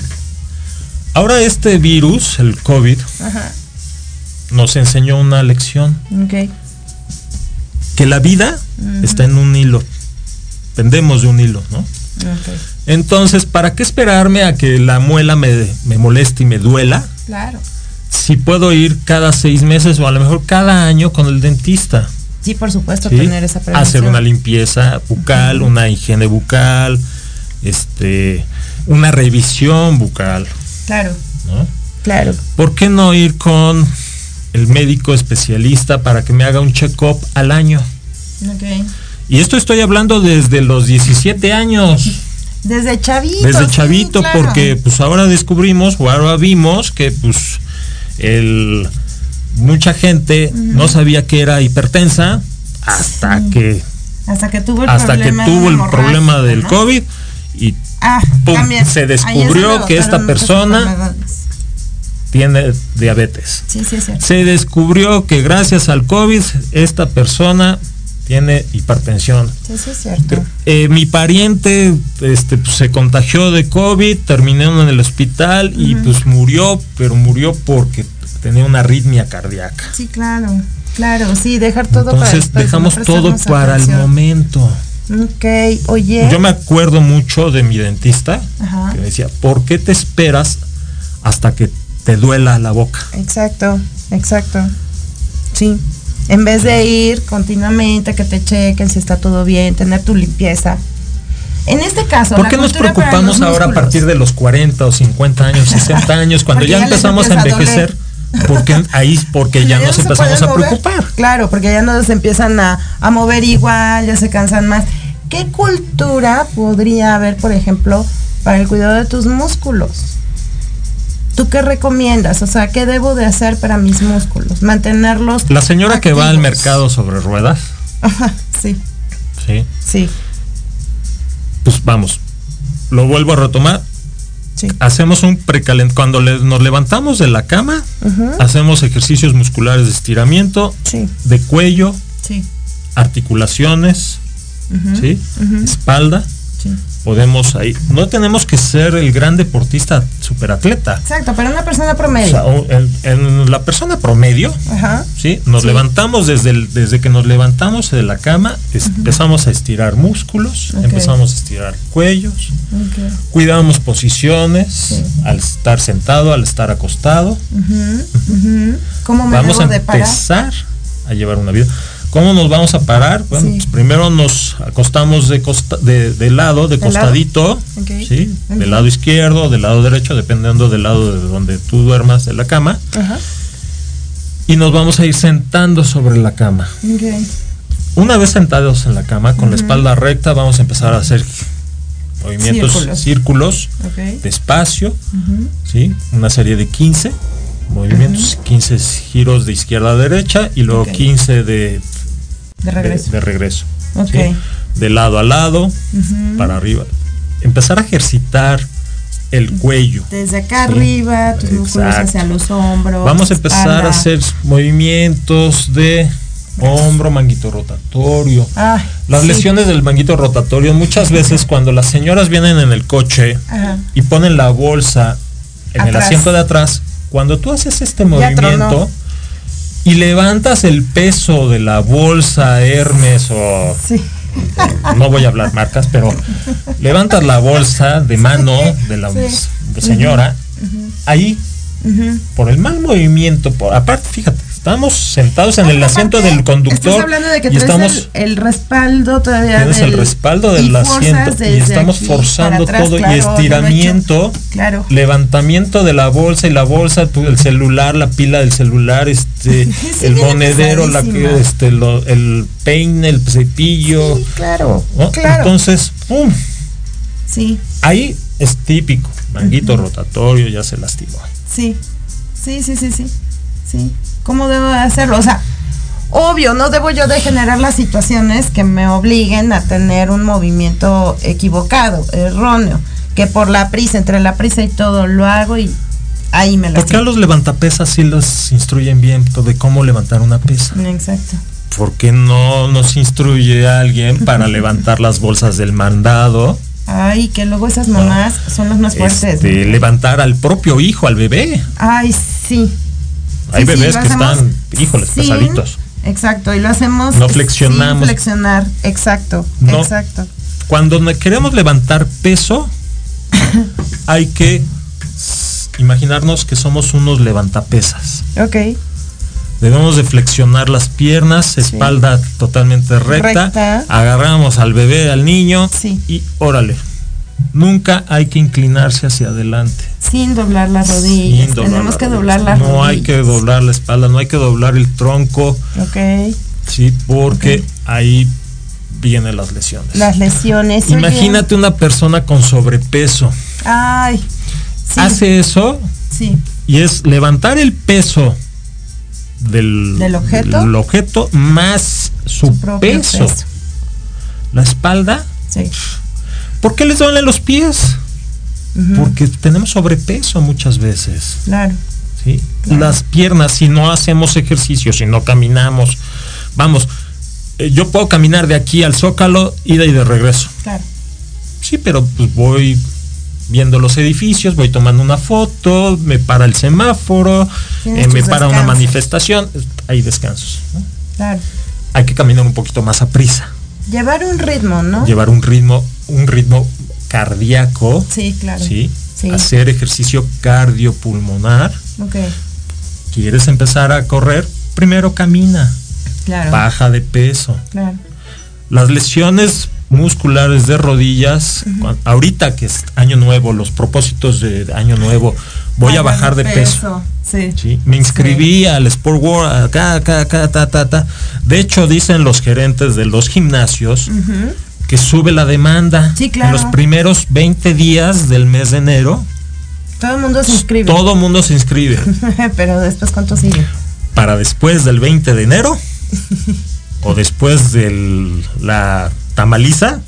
Ahora este virus, el COVID, Ajá, nos enseñó una lección, que la vida Está en un hilo, pendemos de un hilo, ¿no? Entonces, ¿para qué esperarme a que la muela me, me moleste y me duela? Claro. Si puedo ir cada seis meses o a lo mejor cada año con el dentista. Sí, por supuesto, ¿sí? tener esa prevención. Hacer una limpieza bucal, una higiene bucal, este, una revisión bucal, Claro, ¿no? claro. ¿Por qué no ir con el médico especialista para que me haga un check-up al año? Ok. Y esto estoy hablando desde los 17 años, Desde chavito. desde sí, chavito, claro. porque pues ahora descubrimos o ahora vimos que pues el mucha gente no sabía que era hipertensa hasta Sí. que Hasta que tuvo el hasta que problema tuvo el problema del ¿no? COVID y Ah, Pum, se descubrió que esta persona- tiene diabetes. Sí, sí. Se descubrió que gracias al COVID esta persona tiene hipertensión. Sí, sí, es cierto. Eh, mi pariente este, pues, se contagió de COVID, terminó en el hospital y pues murió, pero murió porque tenía una arritmia cardíaca. Sí, claro. Claro, sí, dejar todo para Entonces después, dejamos no todo para el momento. Ok, oye. Yo me acuerdo mucho de mi dentista Ajá. que me decía, ¿por qué te esperas hasta que te duela la boca? Exacto, exacto. Sí. En vez de ir continuamente que te chequen si está todo bien, tener tu limpieza. En este caso, ¿Por qué nos preocupamos ahora a partir de los 40 o 50 años, 60 años, cuando ya empezamos a envejecer? Porque ahí, porque ya no nos empezamos a mover. preocupar. Claro, porque ya no se empiezan a, a mover igual, ya se cansan más. ¿Qué cultura podría haber, por ejemplo, para el cuidado de tus músculos? ¿Tú qué recomiendas? O sea, ¿qué debo de hacer para mis músculos? Mantenerlos. La señora que va al mercado sobre ruedas, Ajá, sí, sí, sí, pues vamos, lo vuelvo a retomar. sí. Hacemos un precalent cuando le- nos levantamos de la cama, hacemos ejercicios musculares de estiramiento, Sí, de cuello, sí. articulaciones, ¿sí? espalda. Sí. Podemos ahí. No tenemos que ser el gran deportista superatleta. Exacto, pero una persona O promedio. sea, en, en la persona promedio, Ajá. ¿sí? Nos Sí. levantamos desde, el- desde que nos levantamos de la cama, es- empezamos a estirar músculos, empezamos a estirar cuellos, cuidamos posiciones Sí. al estar sentado, al estar acostado. ujú, ujú. ¿Cómo me Vamos a parar? empezar a llevar una vida. ¿Cómo nos vamos a parar? Bueno, Sí. pues primero nos acostamos de, costa- de, de lado, de ¿De lado? costadito. Del lado izquierdo, del lado derecho, dependiendo del lado de donde tú duermas de la cama. Ajá. Y nos vamos a ir sentando sobre la cama. Una vez sentados en la cama, con la espalda recta, vamos a empezar a hacer movimientos, Círculos. despacio. ¿sí? Una serie de 15 movimientos, 15 giros de izquierda a derecha y luego Ok. 15 de, De regreso. de, de regreso. Ok. ¿sí? De lado a lado, para arriba. Empezar a ejercitar el cuello. Desde acá Sí. arriba, tus músculos hacia los hombros. Vamos a empezar espalda. a hacer movimientos de hombro, manguito rotatorio. Ay, Las sí. lesiones del manguito rotatorio, muchas veces cuando las señoras vienen en el coche Ajá. y ponen la bolsa en el asiento de atrás, cuando tú haces este Ya movimiento tronó. Y levantas el peso de la bolsa Hermes o Sí. no voy a hablar marcas, pero levantas la bolsa de mano de la Sí. señora, ahí por el mal movimiento, por aparte, fíjate, estamos sentados en el asiento del conductor Estás hablando de que y estamos el, el respaldo todavía. tienes el del- respaldo del asiento y estamos forzando atrás, todo claro, y estiramiento, Claro. levantamiento de la bolsa y la bolsa, tu- el celular, la pila del celular, este, Sí, el monedero, la este, lo- el peine, el cepillo, Sí, claro. ¿no? Claro. Entonces, ¡pum! sí, ahí es típico, manguito rotatorio ya se lastimó. sí. Sí, sí, sí, sí. Sí. ¿Cómo debo de hacerlo? O sea, obvio, no debo yo de generar las situaciones que me obliguen a tener un movimiento equivocado, erróneo, que por la prisa, entre la prisa y todo lo hago y ahí me ¿Por qué a los levantapesas sí los instruyen bien de cómo levantar una pesa? Exacto. ¿Por qué no nos instruye alguien para levantar las bolsas del mandado? Ay, que luego esas mamás son las más fuertes. Este, levantar al propio hijo, al bebé. Ay, sí. Hay Sí, bebés que están, híjoles, sin- pesaditos. Exacto, y lo hacemos No flexionamos. sin flexionar, exacto, No. exacto. Cuando queremos levantar peso, hay que imaginarnos que somos unos levantapesas. Ok, Debemos de flexionar las piernas, espalda totalmente recta, Recta. agarramos al bebé, al niño Sí. y órale. Nunca hay que inclinarse hacia adelante. sin doblar las rodillas. sin doblar Tenemos la que rodilla. doblar las No rodillas. hay que doblar la espalda, no hay que doblar el tronco, Ok, sí, porque ahí vienen las lesiones. las lesiones. oye. Imagínate una persona con sobrepeso. Ay, sí, Hace eso sí, y es levantar el peso del, ¿Del objeto? del objeto más su, su propio peso. peso. La espalda. Sí. ¿Por qué les duelen los pies? Porque tenemos sobrepeso muchas veces. Claro, ¿sí? Claro. Las piernas, si no hacemos ejercicio, si no caminamos, vamos, eh, yo puedo caminar de aquí al zócalo, ida y de regreso. claro. Sí, pero pues voy viendo los edificios, voy tomando una foto, me para el semáforo, eh, me para una manifestación, hay descansos. ¿no? Claro. Hay que caminar un poquito más a prisa. Llevar un ritmo, ¿no? Llevar un ritmo, un ritmo cardíaco. Sí, claro. ¿sí? Sí. Hacer ejercicio cardiopulmonar. ¿Quieres empezar a correr? Primero camina, claro. baja de peso. Claro. Las lesiones musculares de rodillas, ahorita que es año nuevo, los propósitos de año nuevo, voy a bajar de peso. Sí. ¿sí? Me inscribí al Sport World, acá, acá, acá, ta, ta, ta. De hecho, dicen los gerentes de los gimnasios que sube la demanda. Sí, claro. En los primeros 20 días del mes de enero, Todo el mundo se inscribe. todo mundo se inscribe. Pero después, ¿cuánto sigue? Para después del 20 de enero o después de la tamaliza,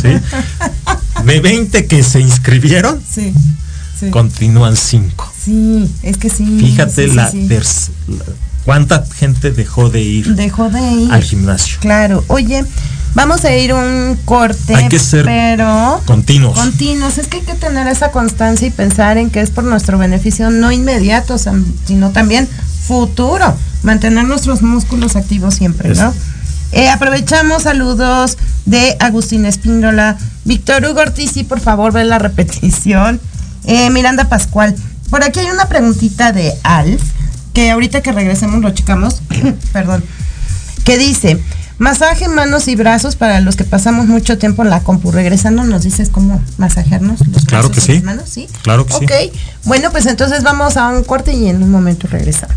¿sí? de 20 que se inscribieron, Sí. Sí. continúan 5. Sí, es que sí. Fíjate la, la- cuánta gente dejó de ir Dejó de ir. al gimnasio. Claro. Oye, vamos a ir un corte. Hay que ser pero continuos. continuos. Es que hay que tener esa constancia y pensar en que es por nuestro beneficio no inmediato, sino también futuro. Mantener nuestros músculos activos siempre, ¿no? Eh, aprovechamos saludos de Agustín Espíndola, Víctor Hugo Ortiz, sí, por favor, ve la repetición. Eh, Miranda Pascual. Por aquí hay una preguntita de Alf, que ahorita que regresemos lo checamos, perdón, que dice, masaje manos y brazos para los que pasamos mucho tiempo en la compu. Regresando nos dices cómo masajearnos los Claro brazos que y sí. las manos, ¿sí? Claro que sí. Ok, bueno, pues entonces vamos a un corte y en un momento regresamos.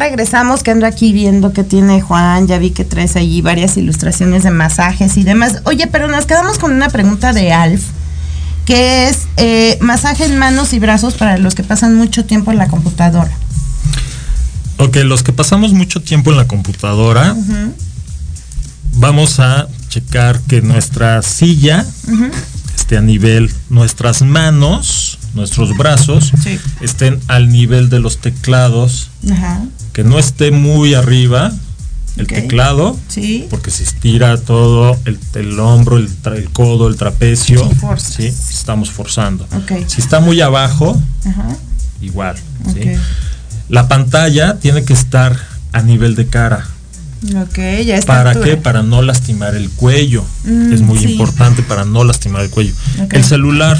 Regresamos, que ando aquí viendo que tiene Juan, ya vi que traes ahí varias ilustraciones de masajes y demás. Oye, pero nos quedamos con una pregunta de Alf, que es eh, masaje en manos y brazos para los que pasan mucho tiempo en la computadora. Ok, los que pasamos mucho tiempo en la computadora, vamos a checar que nuestra silla esté a nivel, nuestras manos, nuestros brazos, Sí. estén al nivel de los teclados, Ajá. Que no esté muy arriba el teclado, Sí. porque se estira todo, el, el hombro, el, el codo, el trapecio, Sí, estamos forzando. Si está muy abajo, Ajá. igual. La pantalla tiene que estar a nivel de cara. Ya está. ¿Para qué? Para no lastimar el cuello. Mm, es muy sí. importante para no lastimar el cuello. El celular,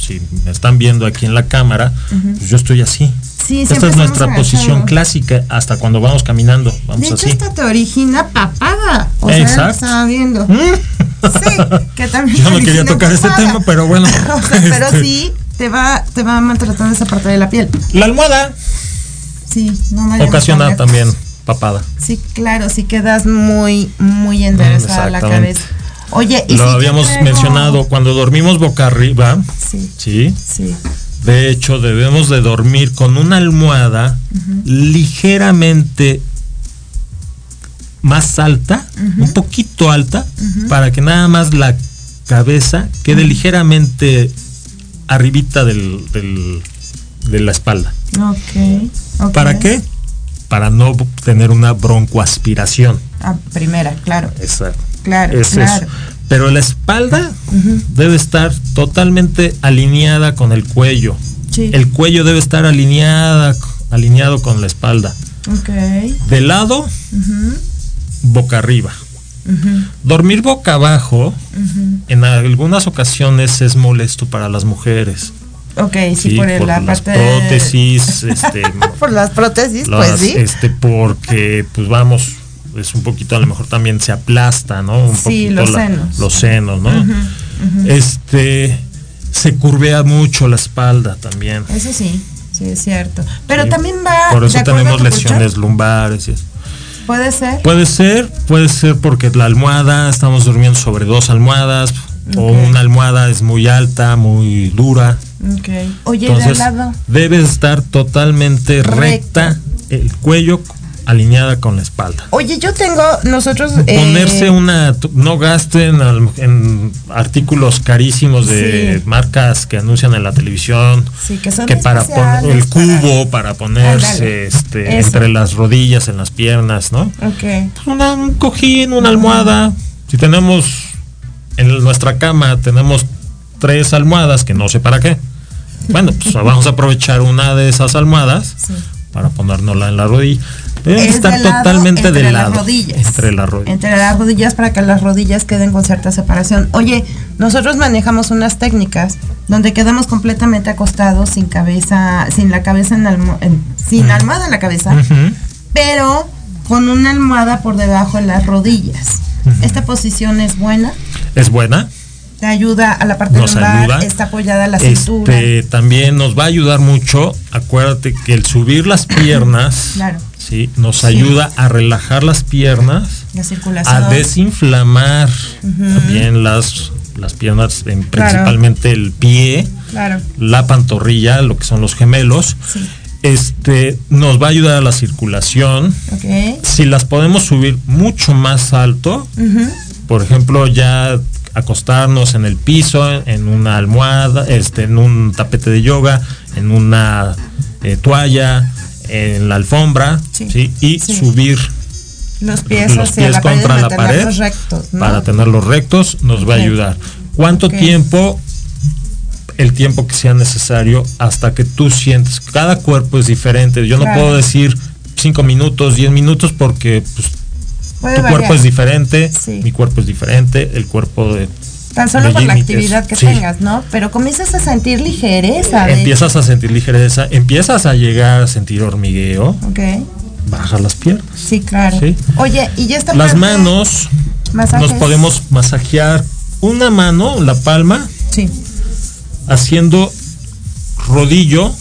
si me están viendo aquí en la cámara, pues yo estoy así. Sí, Esta es nuestra posición clásica hasta cuando vamos caminando. Vamos De hecho, así. esta te origina papada. O sea, Exacto. estaba viendo. Sí, que también. Yo no quería tocar este tema, pero bueno. O sea, pero Este, sí, te va, te va maltratando esa parte de la piel. La almohada Sí, no vayamos ocasiona también papada. Sí, claro, sí quedas muy, muy enderezada la cabeza. Oye, y Lo si habíamos mencionado, cuando dormimos boca arriba, Sí, ¿sí? sí. De hecho, debemos de dormir con una almohada ligeramente más alta, un poquito alta, para que nada más la cabeza quede ligeramente arribita del, del- de la espalda. Ok. ok. ¿Para qué? Para no tener una broncoaspiración. Ah, primera, claro. Exacto. Claro, Es claro. eso. Pero la espalda debe estar totalmente alineada con el cuello. Sí. El cuello debe estar alineada, alineado con la espalda. De lado, boca arriba. Dormir boca abajo, en algunas ocasiones es molesto para las mujeres. Ok, sí, Sí, por, el- por la las parte. prótesis, este, por las prótesis, las, pues sí. este, porque, pues vamos, es un poquito, a lo mejor también se aplasta, ¿no? Un Sí, los la- senos. Los senos, ¿no? Este, se curvea mucho la espalda también. Eso sí, sí, es cierto. Pero Sí. también va. Por eso tenemos lesiones colchón. lumbares. y eso. Puede ser. Puede ser, puede ser porque la almohada, estamos durmiendo sobre dos almohadas, o una almohada es muy alta, muy dura. Ok. Oye, Entonces, de al lado. debe estar totalmente recta, el cuello alineada con la espalda. Oye, yo tengo, nosotros. eh, Ponerse una, no gasten en artículos carísimos de Sí. marcas que anuncian en la televisión, Sí, que son que para poner el cubo, para ponerse este, eso. entre las rodillas, en las piernas, ¿no? Ok. Pues una- un cojín, una almohada. Si tenemos en nuestra cama, tenemos tres almohadas, que no sé para qué. Bueno, pues vamos a aprovechar una de esas almohadas Sí. para ponérnosla en la rodilla. Debe Es estar de lado totalmente entre de las lado. rodillas. Entre las rodillas. Entre las rodillas para que las rodillas queden con cierta separación. Oye, nosotros manejamos unas técnicas donde quedamos completamente acostados sin cabeza, sin la cabeza en, almo- en- sin almohada en la cabeza, pero con una almohada por debajo de las rodillas. Esta posición es buena, Es buena. te ayuda a la parte Nos lumbar, ayuda. está apoyada a la cintura. Este, también nos va a ayudar mucho. Acuérdate que el subir las piernas, Claro, sí, nos Sí. ayuda a relajar las piernas, la circulación. a desinflamar también las, las piernas, en- Claro. principalmente el pie, Claro, la pantorrilla, lo que son los gemelos. sí. Este nos va a ayudar a la circulación. Si las podemos subir mucho más alto, por ejemplo, ya acostarnos en el piso, en una almohada, este, en un tapete de yoga, en una eh, toalla, en la alfombra, Sí. ¿sí? y Sí. subir Los pies los hacia pies la pared, contra la pared rectos, ¿no? para tenerlos rectos nos va a ayudar. ¿Cuánto tiempo? El tiempo que sea necesario hasta que tú sientes. Cada cuerpo es diferente. Yo no puedo decir cinco minutos, 10 minutos porque pues, tu variar. cuerpo es diferente, Sí. mi cuerpo es diferente, el cuerpo de Tan solo por la actividad que sí. tengas, ¿no? Pero comienzas a sentir ligereza. Empiezas a sentir ligereza, empiezas a llegar a sentir hormigueo. Ok, bajas las piernas. sí, claro. Sí. Oye, y ya está Las manos masajes. nos podemos masajear una mano, la palma, Sí, haciendo rodillo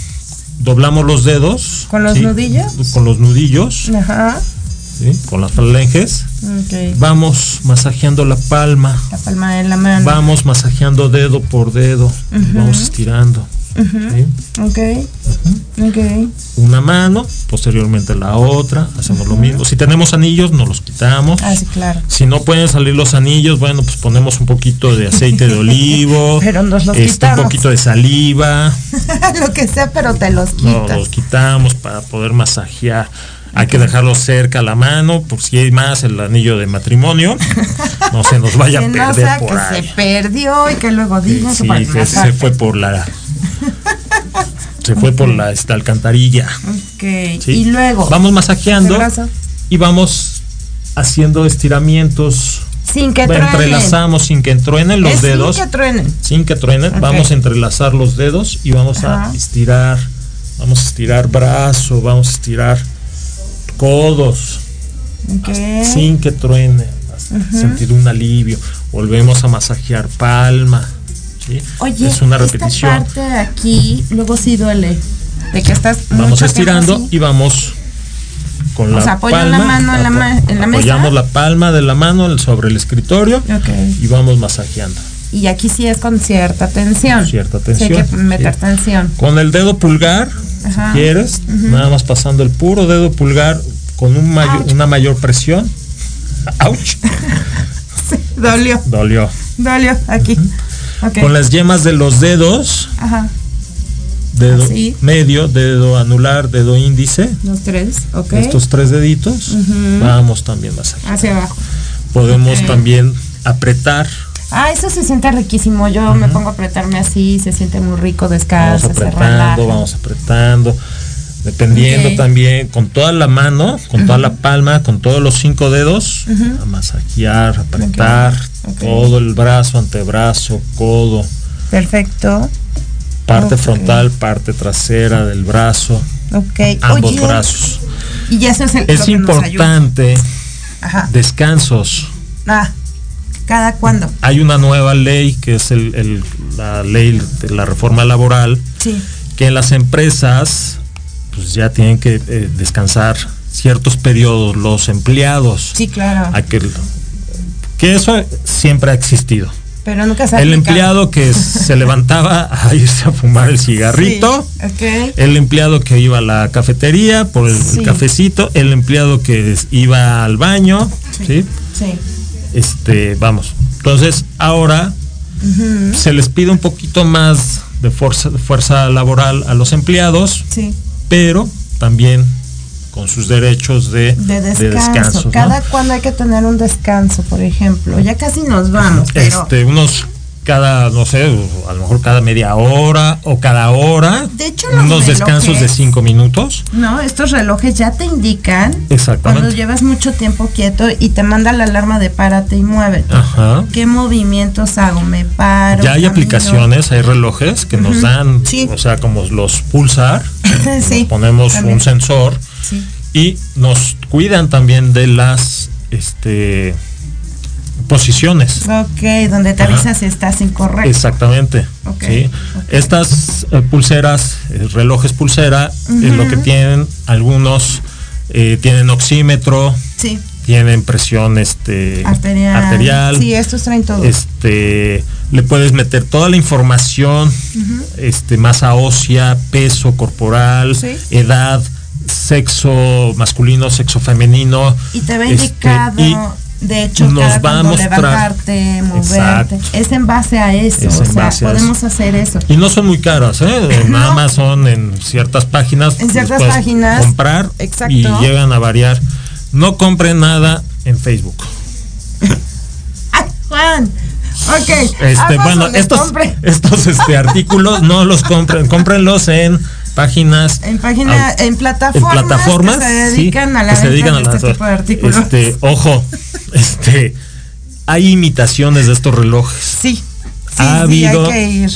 doblamos los dedos. ¿Con los ¿sí? nudillos? Con los nudillos, Ajá. ¿Sí? con las falanges. Vamos masajeando la palma. La palma de la mano. Vamos masajeando dedo por dedo. Vamos estirando. ¿sí? Ok. Ok. Una mano, posteriormente la otra. Hacemos lo mismo. Si tenemos anillos, nos los quitamos. Ah, sí, claro. Si no pueden salir los anillos, bueno, pues ponemos un poquito de aceite de olivo. Pero nos los este, un quitamos. poquito de saliva. Lo que sea, pero te los Nos quitas. los quitamos para poder masajear. Hay que dejarlo cerca a la mano, por si hay más el anillo de matrimonio, no se nos vaya a que no perder sea por que ahí. se perdió y que luego digan Sí, que se fue por la se fue por la esta, alcantarilla. Ok. ¿sí? Y luego. vamos masajeando y vamos haciendo estiramientos. Sin que truenen. entrelazamos sin que truenen los Es sin dedos. que truenen. sin que truenen, vamos a entrelazar los dedos y vamos Ajá. a estirar, vamos a estirar brazo, vamos a estirar codos, sin que truene, hasta sentir un alivio. Volvemos a masajear palma. ¿sí? Oye, es una esta repetición. parte de aquí luego sí duele. De que estás. Vamos estirando y vamos con O la sea, palma. la mano en la apo- ma- en la mesa. apoyamos la palma de la mano sobre el escritorio y vamos masajeando. Y aquí sí es con cierta tensión. Cierta Sí, hay tensión, que meter sí. tensión. Con el dedo pulgar, Ajá. si quieres, nada más pasando el puro dedo pulgar con un mayor, Ouch. una mayor presión. ¡Auch! Sí, dolió. Dolió. Dolió aquí. Con las yemas de los dedos, Ajá. dedo Así. medio, dedo anular, dedo índice, Los tres. Ok. estos tres deditos, vamos también masajeando. Hacia abajo. Podemos también apretar, Ah, eso se siente riquísimo. Yo me pongo a apretarme así, se siente muy rico, vamos descansa, relaja. apretando, vamos apretando. Dependiendo también con toda la mano, con toda la palma, con todos los cinco dedos, a masajear, apretar todo el brazo, antebrazo, codo, Perfecto. parte frontal, parte trasera del brazo, Ok. ambos Oye, brazos. Y eso es el Es importante Ajá. descansos. Ah, ¿cada cuándo? Hay una nueva ley que es el- el- la ley de la reforma laboral Sí. que en las empresas pues ya tienen que eh, descansar ciertos periodos los empleados. Sí, claro. A que, eso siempre ha existido. Pero nunca se ha El aplicado. empleado que se levantaba a irse a fumar el cigarrito, Sí, el empleado que iba a la cafetería por el, Sí. cafecito, el empleado que iba al baño, ¿sí? Sí. Este, vamos. Entonces, ahora se les pide un poquito más de fuerza, fuerza laboral a los empleados, Sí. pero también con sus derechos de, De de descanso. Cada cuándo hay que tener un descanso, por ejemplo. Ya casi nos vamos, pero. Este, unos cada, no sé, a lo mejor cada media hora o cada hora. De hecho, los unos descansos de cinco minutos. No, estos relojes ya te indican cuando llevas mucho tiempo quieto y te manda la alarma de párate y muévete. Ajá. ¿Qué movimientos hago? Me paro. Ya hay camino. aplicaciones, hay relojes que nos dan, Sí. o sea, como los pulsar, sí. nos ponemos también. un sensor Sí. y nos cuidan también de las este posiciones. Ok, donde te avisa si estás incorrecto. Exactamente. ¿sí? Estas eh, pulseras, eh, relojes pulsera, es lo que tienen algunos eh, tienen oxímetro, Sí. tienen presión este Arterial. arterial, Sí, estos traen todo. este le puedes meter toda la información este masa ósea peso corporal Sí. edad sexo masculino sexo femenino y te va este, indicado, y de hecho, nos cada va a mostrar- levantarte, moverte. Exacto. Es en base a eso. Es o sea, podemos hacer eso. y no son muy caras ¿eh? en No. Amazon en ciertas páginas En ciertas páginas, comprar exacto. y llegan a variar no compren nada en Facebook ¡Ay, Juan! Ok. este Amazon bueno estos compre. estos este artículos no los compren cómprenlos en páginas En página, au- en plataformas, en plataformas que se sí, dedican a la que se dedican de a este las- tipo de artículos. este ojo este hay imitaciones de estos relojes. Sí. Sí, ha sí, habido- hay que ir.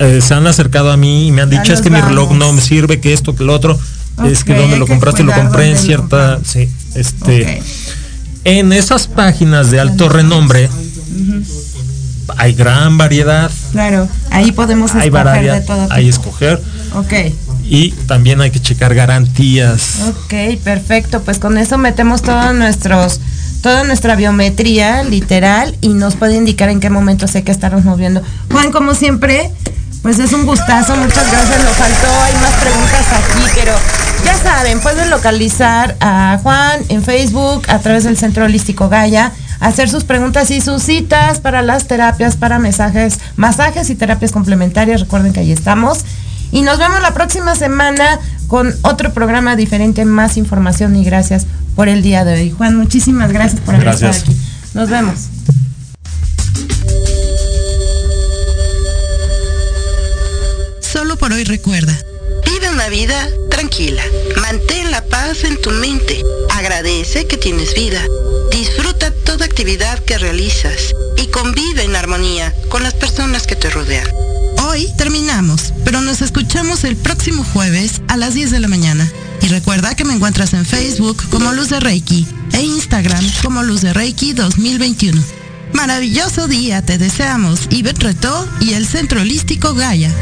Eh, se han acercado a mí y me han dicho es que mi reloj no me sirve que esto que lo otro es que donde hay lo que compraste lo compré en cierta sí este en esas páginas de alto renombre hay gran variedad. Claro, ahí podemos hay escoger variedad de todo hay escoger Ok. y también hay que checar garantías. Ok, perfecto. Pues con eso metemos todos nuestros toda nuestra biometría literal y nos puede indicar en qué momento sé que estarnos moviendo. Juan, como siempre, pues es un gustazo, muchas gracias. Nos faltó, hay más preguntas aquí, pero ya saben, pueden localizar a Juan en Facebook a través del Centro Holístico Gaya, hacer sus preguntas y sus citas para las terapias, para mensajes, masajes y terapias complementarias. Recuerden que ahí estamos. Y nos vemos la próxima semana con otro programa diferente, más información y gracias por el día de hoy. Juan, muchísimas gracias por haber estado aquí. Nos vemos. Solo por hoy recuerda, vive una vida tranquila, mantén la paz en tu mente, agradece que tienes vida, disfruta toda actividad que realizas y convive en armonía con las personas que te rodean. Hoy terminamos, pero nos escuchamos el próximo jueves a las 10 de la mañana. Y recuerda que me encuentras en Facebook como Luz de Reiki e Instagram como Luz de Reiki 2021. Maravilloso día te deseamos, Ivette Retó y el Centro Holístico Gaia.